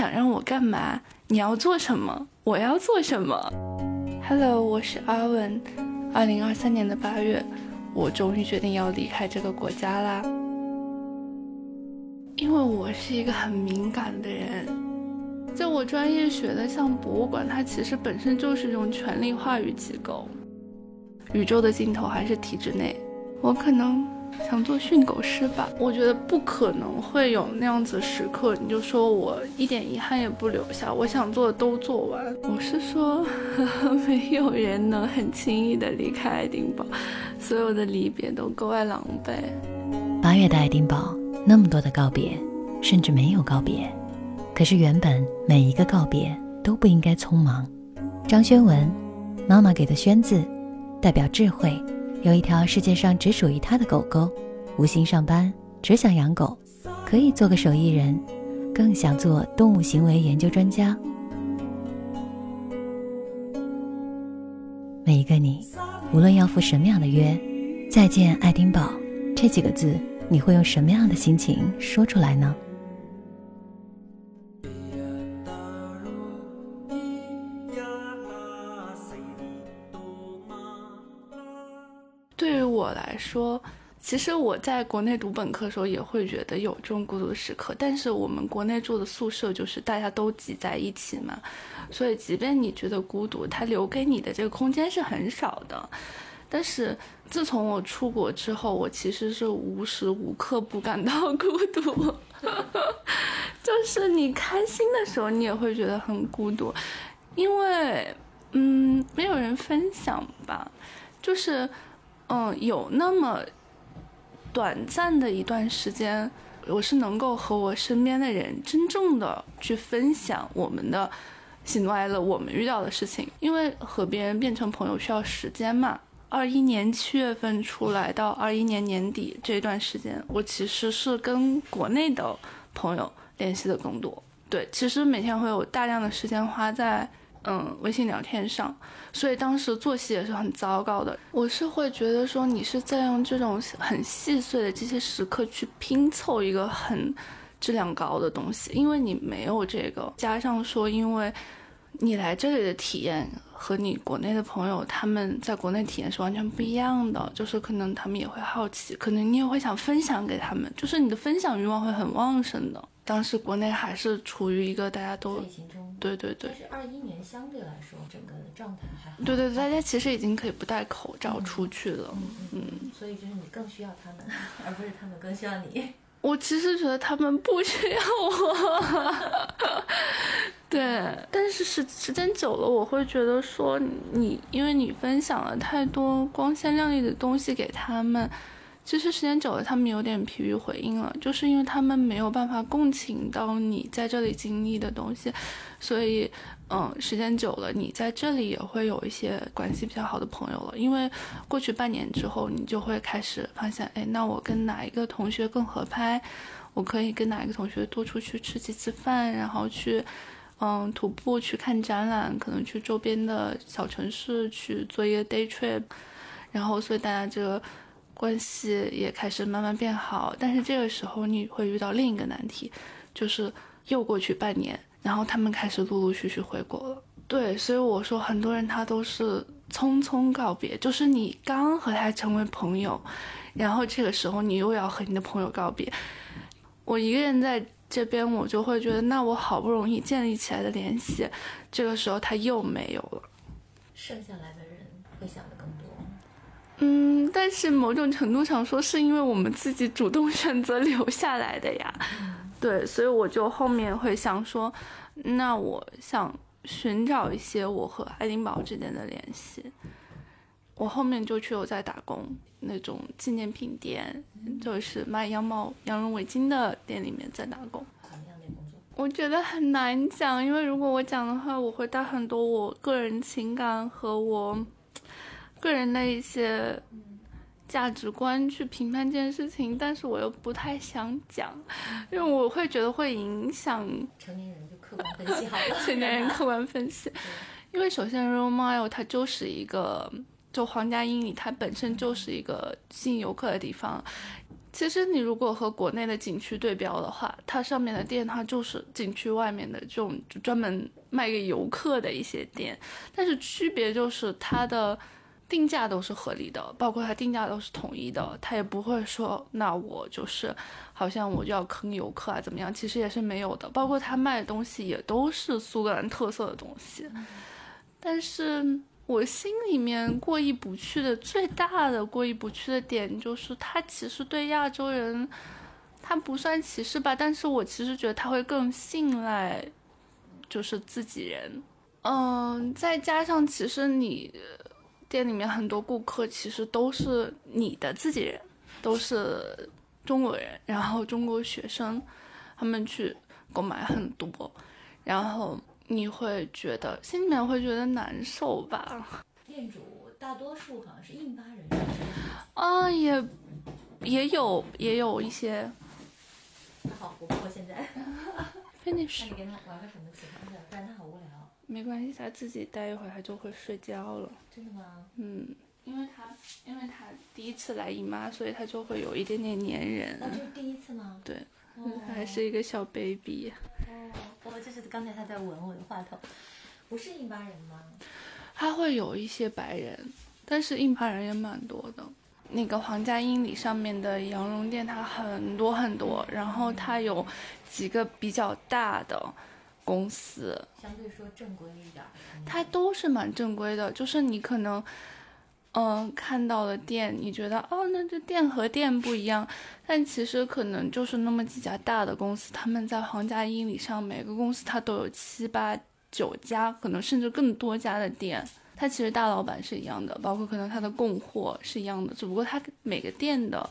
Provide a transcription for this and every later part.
想让我干嘛？你要做什么？我要做什么？Hello，我是阿文。二零二三年的八月，我终于决定要离开这个国家啦。因为我是一个很敏感的人，在我专业学的像博物馆，它其实本身就是一种权力话语机构。宇宙的尽头还是体制内，我可能。想做训狗师吧，我觉得不可能会有那样子时刻，你就说我一点遗憾也不留下，我想做的都做完。我是说，没有人能很轻易的离开爱丁堡，所有的离别都格外狼狈。八月的爱丁堡，那么多的告别，甚至没有告别，可是原本每一个告别都不应该匆忙。张轩文，妈妈给的轩字，代表智慧。有一条世界上只属于他的狗狗，无心上班，只想养狗，可以做个手艺人，更想做动物行为研究专家。每一个你，无论要赴什么样的约，再见爱丁堡这几个字，你会用什么样的心情说出来呢？我来说，其实我在国内读本科的时候也会觉得有这种孤独的时刻，但是我们国内住的宿舍就是大家都挤在一起嘛，所以即便你觉得孤独，它留给你的这个空间是很少的。但是自从我出国之后，我其实是无时无刻不感到 孤独，就是你开心的时候，你也会觉得很孤独，因为嗯，没有人分享吧，就是。嗯，有那么短暂的一段时间，我是能够和我身边的人真正的去分享我们的喜怒哀乐，我们遇到的事情。因为和别人变成朋友需要时间嘛。二一年七月份出来到二一年年底这段时间，我其实是跟国内的朋友联系的更多。对，其实每天会有大量的时间花在。嗯，微信聊天上，所以当时作息也是很糟糕的。我是会觉得说，你是在用这种很细碎的这些时刻去拼凑一个很质量高的东西，因为你没有这个，加上说，因为你来这里的体验和你国内的朋友他们在国内体验是完全不一样的，就是可能他们也会好奇，可能你也会想分享给他们，就是你的分享欲望会很旺盛的。当时国内还是处于一个大家都对对对，是二一年相对来说整个的状态还好。对对对，大家其实已经可以不戴口罩出去了。嗯，所以就是你更需要他们，而不是他们更需要你。我其实觉得他们不需要我。对，但是时时间久了，我会觉得说你，因为你分享了太多光鲜亮丽的东西给他们。其实时间久了，他们有点疲于回应了，就是因为他们没有办法共情到你在这里经历的东西，所以，嗯，时间久了，你在这里也会有一些关系比较好的朋友了。因为过去半年之后，你就会开始发现，哎，那我跟哪一个同学更合拍？我可以跟哪一个同学多出去吃几次饭，然后去，嗯，徒步去看展览，可能去周边的小城市去做一个 day trip，然后，所以大家这个。关系也开始慢慢变好，但是这个时候你会遇到另一个难题，就是又过去半年，然后他们开始陆陆续续回国了。对，所以我说很多人他都是匆匆告别，就是你刚和他成为朋友，然后这个时候你又要和你的朋友告别。我一个人在这边，我就会觉得，那我好不容易建立起来的联系，这个时候他又没有了。剩下来的人会想的更多。嗯，但是某种程度上说，是因为我们自己主动选择留下来的呀。对，所以我就后面会想说，那我想寻找一些我和爱丁堡之间的联系。我后面就去有在打工，那种纪念品店，就是卖羊毛、羊绒围巾的店里面在打工。我觉得很难讲，因为如果我讲的话，我会带很多我个人情感和我。个人的一些价值观去评判这件事情，但是我又不太想讲，因为我会觉得会影响成年人就客观分析好了。成年人客观分析，因为首先 Royal Mile 它就是一个，就皇家英里它本身就是一个吸引游客的地方。其实你如果和国内的景区对标的话，它上面的店它就是景区外面的这种就专门卖给游客的一些店，但是区别就是它的定价都是合理的，包括它定价都是统一的，它也不会说那我就是好像我就要坑游客啊怎么样，其实也是没有的，包括它卖的东西也都是苏格兰特色的东西，但是。我心里面过意不去的最大的过意不去的点就是，他其实对亚洲人，他不算歧视吧，但是我其实觉得他会更信赖，就是自己人。嗯，再加上其实你店里面很多顾客其实都是你的自己人，都是中国人，然后中国学生，他们去购买很多，然后。你会觉得心里面会觉得难受吧？店主大多数好像是印巴人，啊，也也有也有一些。他好活泼现在。finish。那你给他玩个什么其他的？没关系，他自己待一会儿他就会睡觉了。真的吗？嗯，因为他因为他第一次来姨妈，所以他就会有一点点粘人。那就第一次吗？对。还是一个小 baby。哦，哦，就是刚才他在闻我的话筒，不是印巴人吗？他会有一些白人，但是印巴人也蛮多的。那个皇家英里上面的羊绒店，它很多很多，然后它有几个比较大的公司，相对说正规一点。它都是蛮正规的，就是你可能。嗯，看到了店，你觉得哦，那这店和店不一样，但其实可能就是那么几家大的公司，他们在皇家英里上，每个公司它都有七八九家，可能甚至更多家的店。它其实大老板是一样的，包括可能它的供货是一样的，只不过它每个店的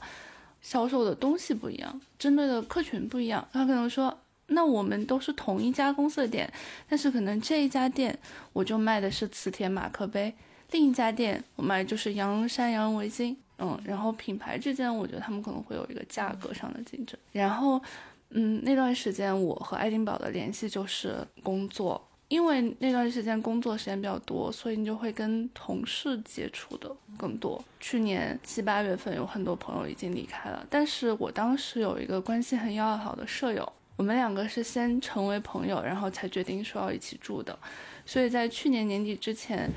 销售的东西不一样，针对的客群不一样。他可能说，那我们都是同一家公司的店，但是可能这一家店我就卖的是磁铁马克杯。另一家店我卖就是羊绒衫、羊绒围巾，嗯，然后品牌之间我觉得他们可能会有一个价格上的竞争。然后，嗯，那段时间我和爱丁堡的联系就是工作，因为那段时间工作时间比较多，所以你就会跟同事接触的更多。去年七八月份有很多朋友已经离开了，但是我当时有一个关系很要好的舍友，我们两个是先成为朋友，然后才决定说要一起住的，所以在去年年底之前。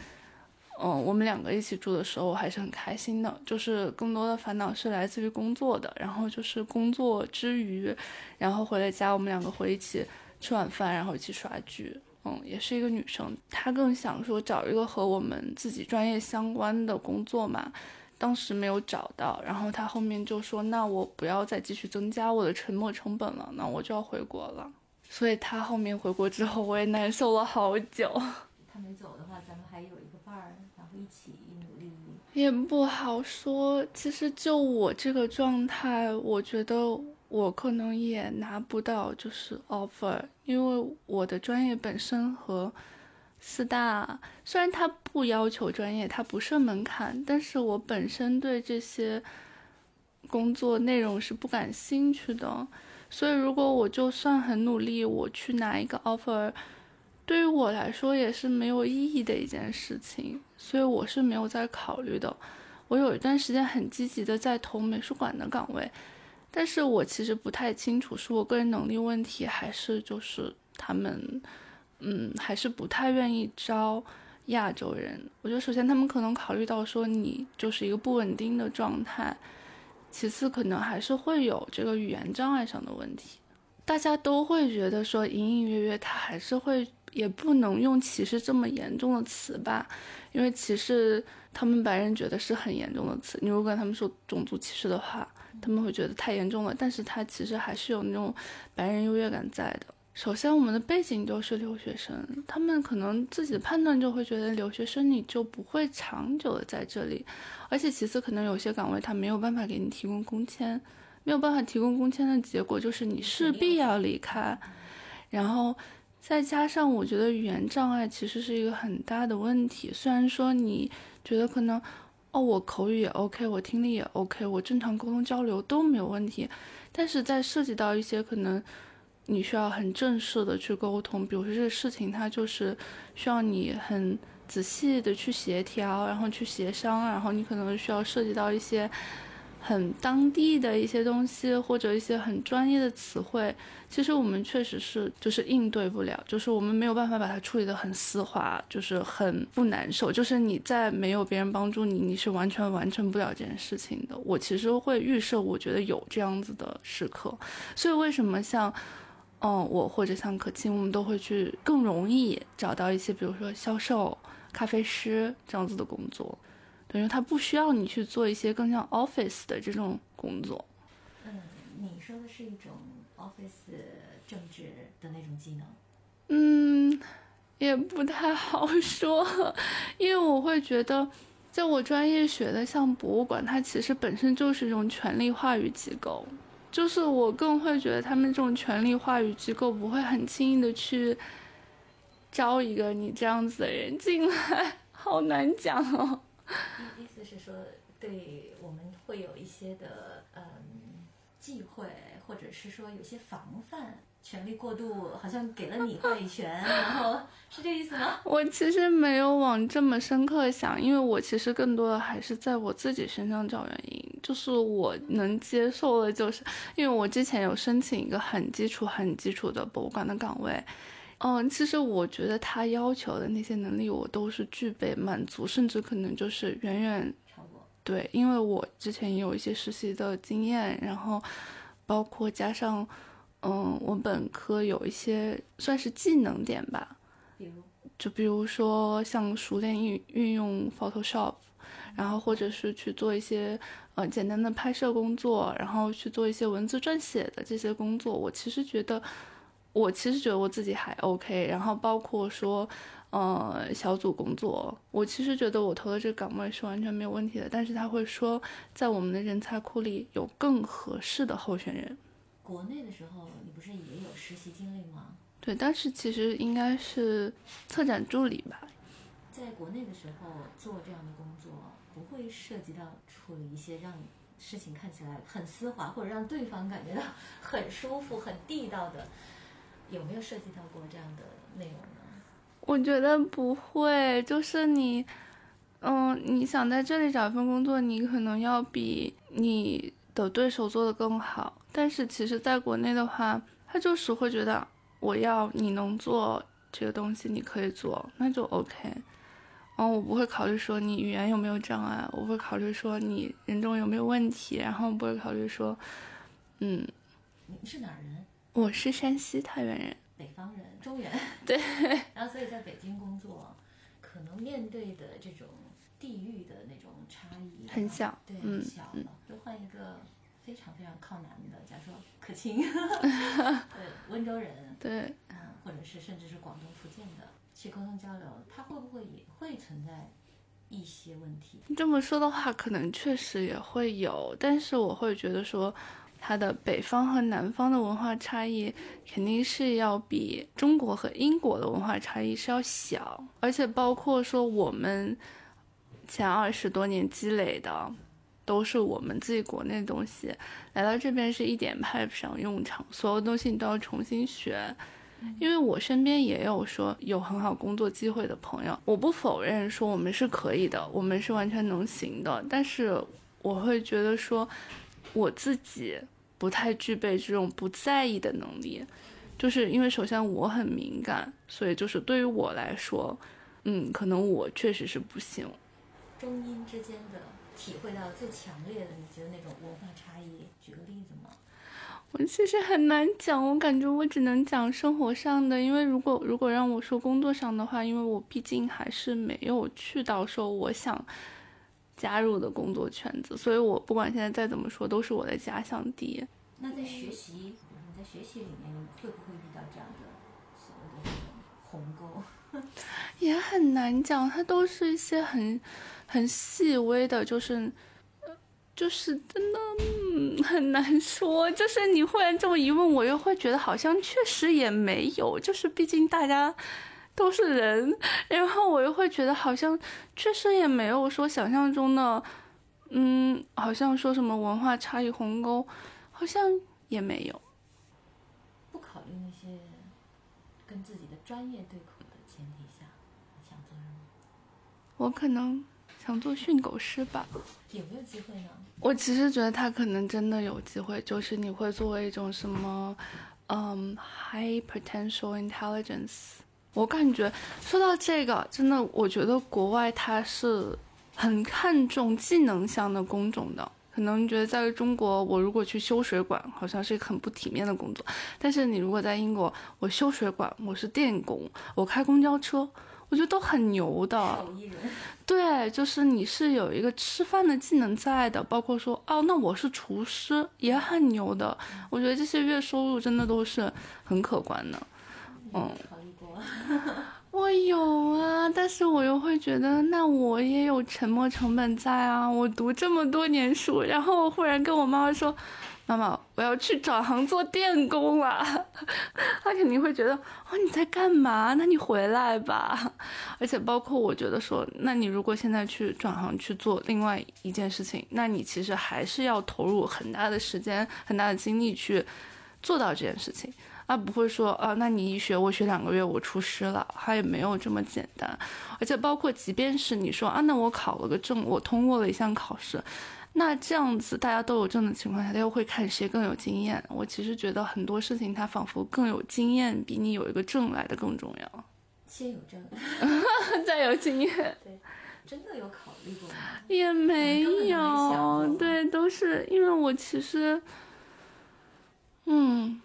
嗯，我们两个一起住的时候，我还是很开心的。就是更多的烦恼是来自于工作的，然后就是工作之余，然后回了家，我们两个会一起吃晚饭，然后一起刷剧。嗯，也是一个女生，她更想说找一个和我们自己专业相关的工作嘛。当时没有找到，然后他后面就说：“那我不要再继续增加我的沉没成本了，那我就要回国了。”所以他后面回国之后，我也难受了好久。他没走的话，咱们还有一个伴儿，然后一起努力。也不好说。其实就我这个状态，我觉得我可能也拿不到就是 offer，因为我的专业本身和四大虽然它不要求专业，它不设门槛，但是我本身对这些工作内容是不感兴趣的。所以如果我就算很努力，我去拿一个 offer。对于我来说也是没有意义的一件事情，所以我是没有在考虑的。我有一段时间很积极的在投美术馆的岗位，但是我其实不太清楚是我个人能力问题，还是就是他们，嗯，还是不太愿意招亚洲人。我觉得首先他们可能考虑到说你就是一个不稳定的状态，其次可能还是会有这个语言障碍上的问题。大家都会觉得说隐隐约约他还是会。也不能用歧视这么严重的词吧，因为歧视他们白人觉得是很严重的词。你如果跟他们说种族歧视的话，他们会觉得太严重了。但是他其实还是有那种白人优越感在的。首先，我们的背景就是留学生，他们可能自己的判断就会觉得留学生你就不会长久的在这里。而且其次，可能有些岗位他没有办法给你提供工签，没有办法提供工签的结果就是你势必要离开，然后。再加上，我觉得语言障碍其实是一个很大的问题。虽然说你觉得可能，哦，我口语也 OK，我听力也 OK，我正常沟通交流都没有问题，但是在涉及到一些可能你需要很正式的去沟通，比如说这个事情它就是需要你很仔细的去协调，然后去协商，然后你可能需要涉及到一些很当地的一些东西，或者一些很专业的词汇，其实我们确实是就是应对不了，就是我们没有办法把它处理得很丝滑，就是很不难受。就是你在没有别人帮助你，你是完全完成不了这件事情的。我其实会预设，我觉得有这样子的时刻，所以为什么像，嗯，我或者像可清，我们都会去更容易找到一些，比如说销售、咖啡师这样子的工作。因为他不需要你去做一些更像 office 的这种工作。嗯，你说的是一种 office 政治的那种技能？嗯，也不太好说，因为我会觉得，在我专业学的像博物馆，它其实本身就是一种权力话语机构。就是我更会觉得，他们这种权力话语机构不会很轻易的去招一个你这样子的人进来，好难讲哦。意意思是说，对我们会有一些的嗯忌讳，或者是说有些防范，权力过度好像给了你话语权，然后是这意思吗？我其实没有往这么深刻想，因为我其实更多的还是在我自己身上找原因，就是我能接受的，就是因为我之前有申请一个很基础、很基础的博物馆的岗位。嗯，其实我觉得他要求的那些能力，我都是具备满足，甚至可能就是远远超过。对，因为我之前也有一些实习的经验，然后包括加上，嗯，我本科有一些算是技能点吧，比如，就比如说像熟练运运用 Photoshop，然后或者是去做一些呃简单的拍摄工作，然后去做一些文字撰写的这些工作，我其实觉得。我其实觉得我自己还 OK，然后包括说，呃，小组工作，我其实觉得我投的这个岗位是完全没有问题的。但是他会说，在我们的人才库里有更合适的候选人。国内的时候，你不是也有实习经历吗？对，但是其实应该是策展助理吧。在国内的时候做这样的工作，不会涉及到处理一些让事情看起来很丝滑，或者让对方感觉到很舒服、很地道的。有没有涉及到过这样的内容呢？我觉得不会，就是你，嗯，你想在这里找一份工作，你可能要比你的对手做的更好。但是其实，在国内的话，他就是会觉得我要你能做这个东西，你可以做，那就 OK。嗯，我不会考虑说你语言有没有障碍，我会考虑说你人中有没有问题，然后不会考虑说，嗯，你是哪人？我是山西太原人，北方人，中原。对。然后，所以在北京工作，可能面对的这种地域的那种差异很小，对，很小了。就换一个非常非常靠南的，假如说可清，对，温州人，对，嗯，或者是甚至是广东、福建的，去沟通交流，他会不会也会存在一些问题？这么说的话，可能确实也会有，但是我会觉得说。它的北方和南方的文化差异肯定是要比中国和英国的文化差异是要小，而且包括说我们前二十多年积累的都是我们自己国内的东西，来到这边是一点派不上用场，所有东西你都要重新学。因为我身边也有说有很好工作机会的朋友，我不否认说我们是可以的，我们是完全能行的，但是我会觉得说我自己。不太具备这种不在意的能力，就是因为首先我很敏感，所以就是对于我来说，嗯，可能我确实是不行。中英之间的体会到最强烈的，你觉得那种文化差异？举个例子吗？我其实很难讲，我感觉我只能讲生活上的，因为如果如果让我说工作上的话，因为我毕竟还是没有去到说我想。加入的工作圈子，所以我不管现在再怎么说，都是我的家乡地。那在学习，你在学习里面会不会遇到这样的所谓的鸿沟？也很难讲，它都是一些很很细微的，就是就是真的、很难说。就是你忽然这么一问，我又会觉得好像确实也没有，就是毕竟大家。都是人，然后我又会觉得好像确实也没有说想象中的，嗯，好像说什么文化差异鸿沟，好像也没有。不考虑那些跟自己的专业对口的前提下，想做什么？我可能想做训狗师吧。有没有机会呢？我其实觉得他可能真的有机会，就是你会作为一种什么，嗯，high potential intelligence。我感觉说到这个，真的，我觉得国外它是很看重技能项的工种的。可能觉得在中国，我如果去修水管，好像是一个很不体面的工作。但是你如果在英国，我修水管，我是电工，我开公交车，我觉得都很牛的。对，就是你是有一个吃饭的技能在的，包括说，哦，那我是厨师，也很牛的。我觉得这些月收入真的都是很可观的。嗯。我有啊，但是我又会觉得，那我也有沉没成本在啊。我读这么多年书，然后我忽然跟我妈妈说：“妈妈，我要去转行做电工了。”她肯定会觉得：“哦，你在干嘛？那你回来吧。”而且包括我觉得说，那你如果现在去转行去做另外一件事情，那你其实还是要投入很大的时间、很大的精力去做到这件事情。他不会说啊，那你一学我学两个月我出师了，他也没有这么简单。而且包括即便是你说啊，那我考了个证，我通过了一项考试，那这样子大家都有证的情况下，他又会看谁更有经验。我其实觉得很多事情，他仿佛更有经验，比你有一个证来的更重要。先有证，再有经验。对，真的有考虑过吗？也没有。对，都是因为我其实，嗯。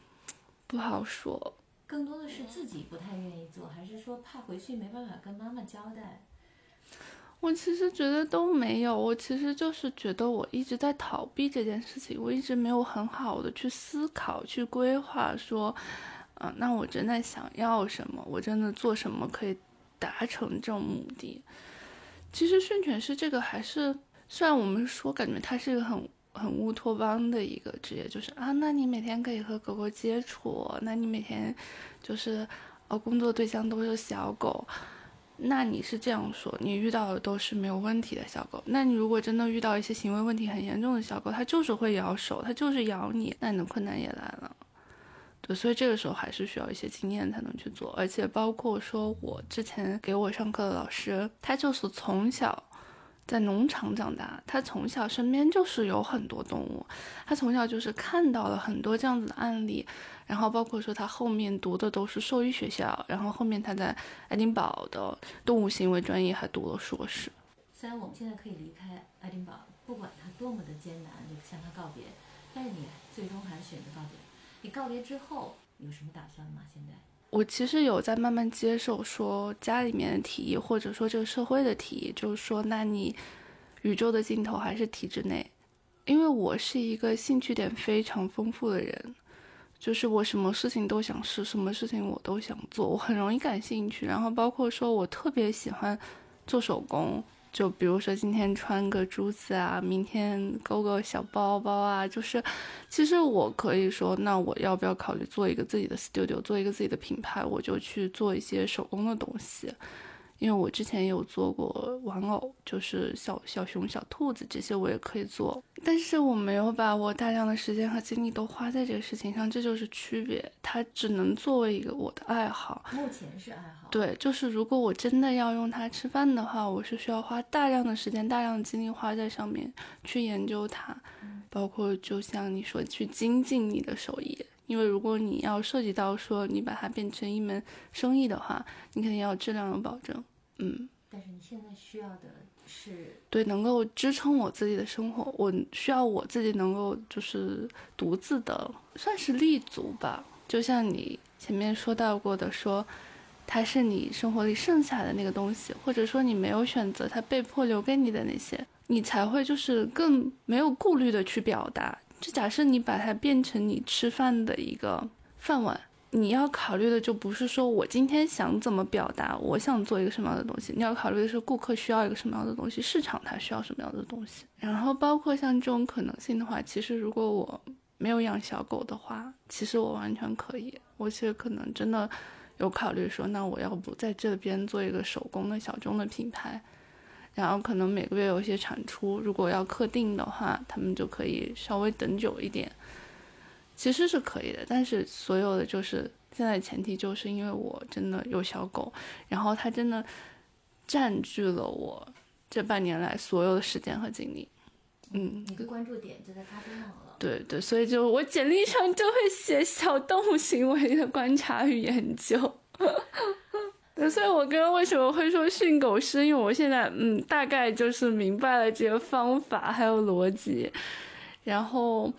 不好说，更多的是自己不太愿意做，还是说怕回去没办法跟妈妈交代？我其实觉得都没有，我其实就是觉得我一直在逃避这件事情，我一直没有很好的去思考、去规划，说，啊，那我真的想要什么？我真的做什么可以达成这种目的？其实训犬师这个还是，虽然我们说感觉它是一个很。很乌托邦的一个职业，就是啊，那你每天可以和狗狗接触，那你每天就是呃工作对象都是小狗，那你是这样说，你遇到的都是没有问题的小狗。那你如果真的遇到一些行为问题很严重的小狗，它就是会咬手，它就是咬你，那你的困难也来了。对，所以这个时候还是需要一些经验才能去做，而且包括说我之前给我上课的老师，他就是从小。在农场长大，他从小身边就是有很多动物，他从小就是看到了很多这样子的案例，然后包括说他后面读的都是兽医学校，然后后面他在爱丁堡的动物行为专业还读了硕士。虽然我们现在可以离开爱丁堡，不管它多么的艰难，就向他告别，但是你最终还是选择告别。你告别之后有什么打算吗？现在？我其实有在慢慢接受说家里面的提议，或者说这个社会的提议，就是说，那你宇宙的尽头还是体制内，因为我是一个兴趣点非常丰富的人，就是我什么事情都想试，什么事情我都想做，我很容易感兴趣，然后包括说我特别喜欢做手工。就比如说今天穿个珠子啊，明天勾个小包包啊，就是，其实我可以说，那我要不要考虑做一个自己的 studio，做一个自己的品牌，我就去做一些手工的东西。因为我之前有做过玩偶，就是小小熊、小兔子这些，我也可以做，但是我没有把我大量的时间和精力都花在这个事情上，这就是区别。它只能作为一个我的爱好，目前是爱好。对，就是如果我真的要用它吃饭的话，我是需要花大量的时间、大量的精力花在上面去研究它，包括就像你说去精进你的手艺。因为如果你要涉及到说你把它变成一门生意的话，你肯定要质量有保证，嗯。但是你现在需要的是对能够支撑我自己的生活，我需要我自己能够就是独自的算是立足吧。就像你前面说到过的，说它是你生活里剩下的那个东西，或者说你没有选择，它被迫留给你的那些，你才会就是更没有顾虑的去表达。就假设你把它变成你吃饭的一个饭碗，你要考虑的就不是说我今天想怎么表达，我想做一个什么样的东西，你要考虑的是顾客需要一个什么样的东西，市场它需要什么样的东西。然后包括像这种可能性的话，其实如果我没有养小狗的话，其实我完全可以。我其实可能真的有考虑说，那我要不在这边做一个手工的小众的品牌。然后可能每个月有一些产出，如果要刻定的话，他们就可以稍微等久一点，其实是可以的。但是所有的就是现在前提就是因为我真的有小狗，然后它真的占据了我这半年来所有的时间和精力。嗯，你的关注点就在它身上了。对对，所以就我简历上就会写小动物行为的观察与研究。对，所以我刚刚为什么会说训狗师？因为我现在嗯，大概就是明白了这个方法还有逻辑。然后，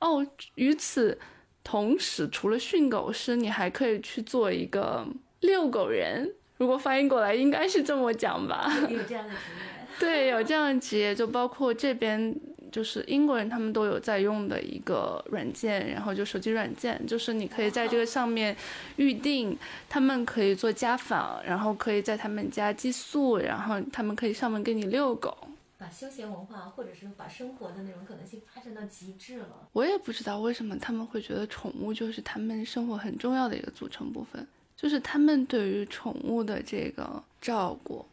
哦，与此同时，除了训狗师，你还可以去做一个遛狗人。如果翻译过来，应该是这么讲吧？有这样的职业？对，有这样的职业，就包括这边。就是英国人，他们都有在用的一个软件，然后就手机软件，就是你可以在这个上面预定，他们可以做家访，然后可以在他们家寄宿，然后他们可以上门给你遛狗，把休闲文化或者是把生活的那种可能性发展到极致了。我也不知道为什么他们会觉得宠物就是他们生活很重要的一个组成部分，就是他们对于宠物的这个照顾，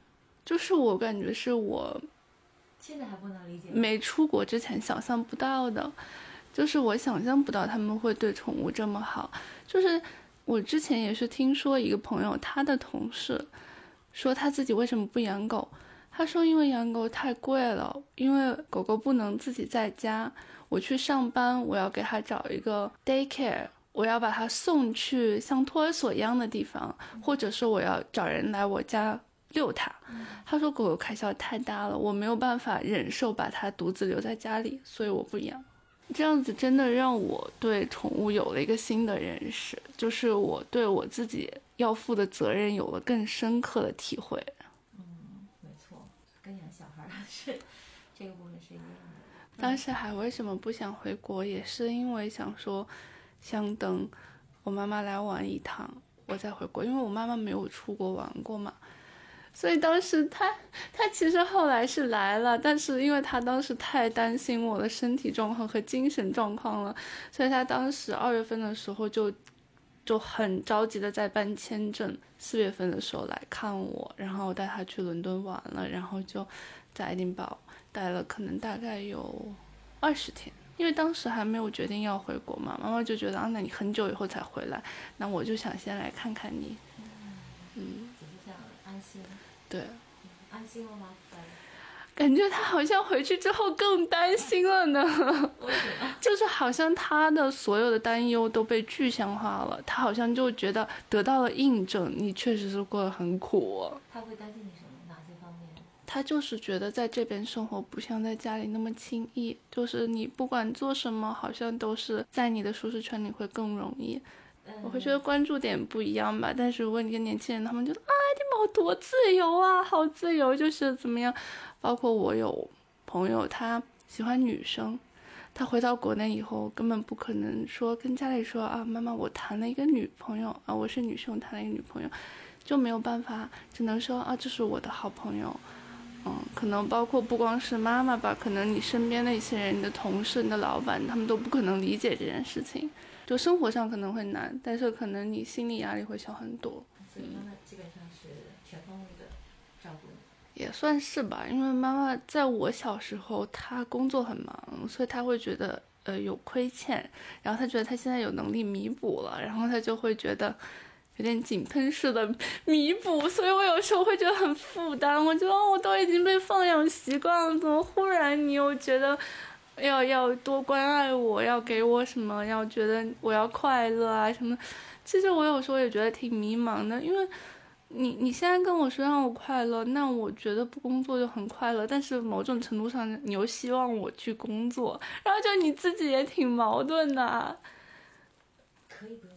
就是我感觉是我。现在还不能理解。没出国之前想象不到的，就是我想象不到他们会对宠物这么好。就是我之前也是听说一个朋友，他的同事说他自己为什么不养狗？他说因为养狗太贵了，因为狗狗不能自己在家。我去上班，我要给他找一个 daycare，我要把它送去像托儿所一样的地方，或者说我要找人来我家。遛它，他说狗狗开销太大了，我没有办法忍受把它独自留在家里，所以我不养。这样子真的让我对宠物有了一个新的认识，就是我对我自己要负的责任有了更深刻的体会。嗯，没错，跟养小孩是这个部分是一样的。当时还为什么不想回国，也是因为想说，想等我妈妈来玩一趟，我再回国，因为我妈妈没有出国玩过嘛。所以当时他他其实后来是来了，但是因为他当时太担心我的身体状况和精神状况了，所以他当时二月份的时候就就很着急的在办签证，四月份的时候来看我，然后带他去伦敦玩了，然后就在爱丁堡待了可能大概有二十天，因为当时还没有决定要回国嘛，妈妈就觉得啊，那你很久以后才回来，那我就想先来看看你，嗯，安心。对，安心了吗？感觉他好像回去之后更担心了呢。就是好像他的所有的担忧都被具象化了，他好像就觉得得到了印证，你确实是过得很苦。他会担心你什么？哪些方面？他就是觉得在这边生活不像在家里那么轻易，就是你不管做什么，好像都是在你的舒适圈里会更容易。我会觉得关注点不一样吧，但是如果你跟年轻人，他们觉得啊，爱丁堡多自由啊，好自由，就是怎么样。包括我有朋友，他喜欢女生，他回到国内以后，根本不可能说跟家里说啊，妈妈，我谈了一个女朋友啊，我是女生，谈了一个女朋友，就没有办法，只能说啊，这是我的好朋友。嗯，可能包括不光是妈妈吧，可能你身边的一些人，你的同事、你的老板，他们都不可能理解这件事情。就生活上可能会难，但是可能你心理压力会小很多。所以妈妈基本上是全方位的照顾你，也算是吧。因为妈妈在我小时候，她工作很忙，所以她会觉得呃有亏欠，然后她觉得她现在有能力弥补了，然后她就会觉得有点井喷式的 弥补，所以我有时候会觉得很负担。我觉得我都已经被放养习惯了，怎么忽然你又觉得？要要多关爱我，要给我什么？要觉得我要快乐啊什么？其实我有时候也觉得挺迷茫的，因为你你现在跟我说让我快乐，那我觉得不工作就很快乐。但是某种程度上，你又希望我去工作，然后就你自己也挺矛盾的。可以不？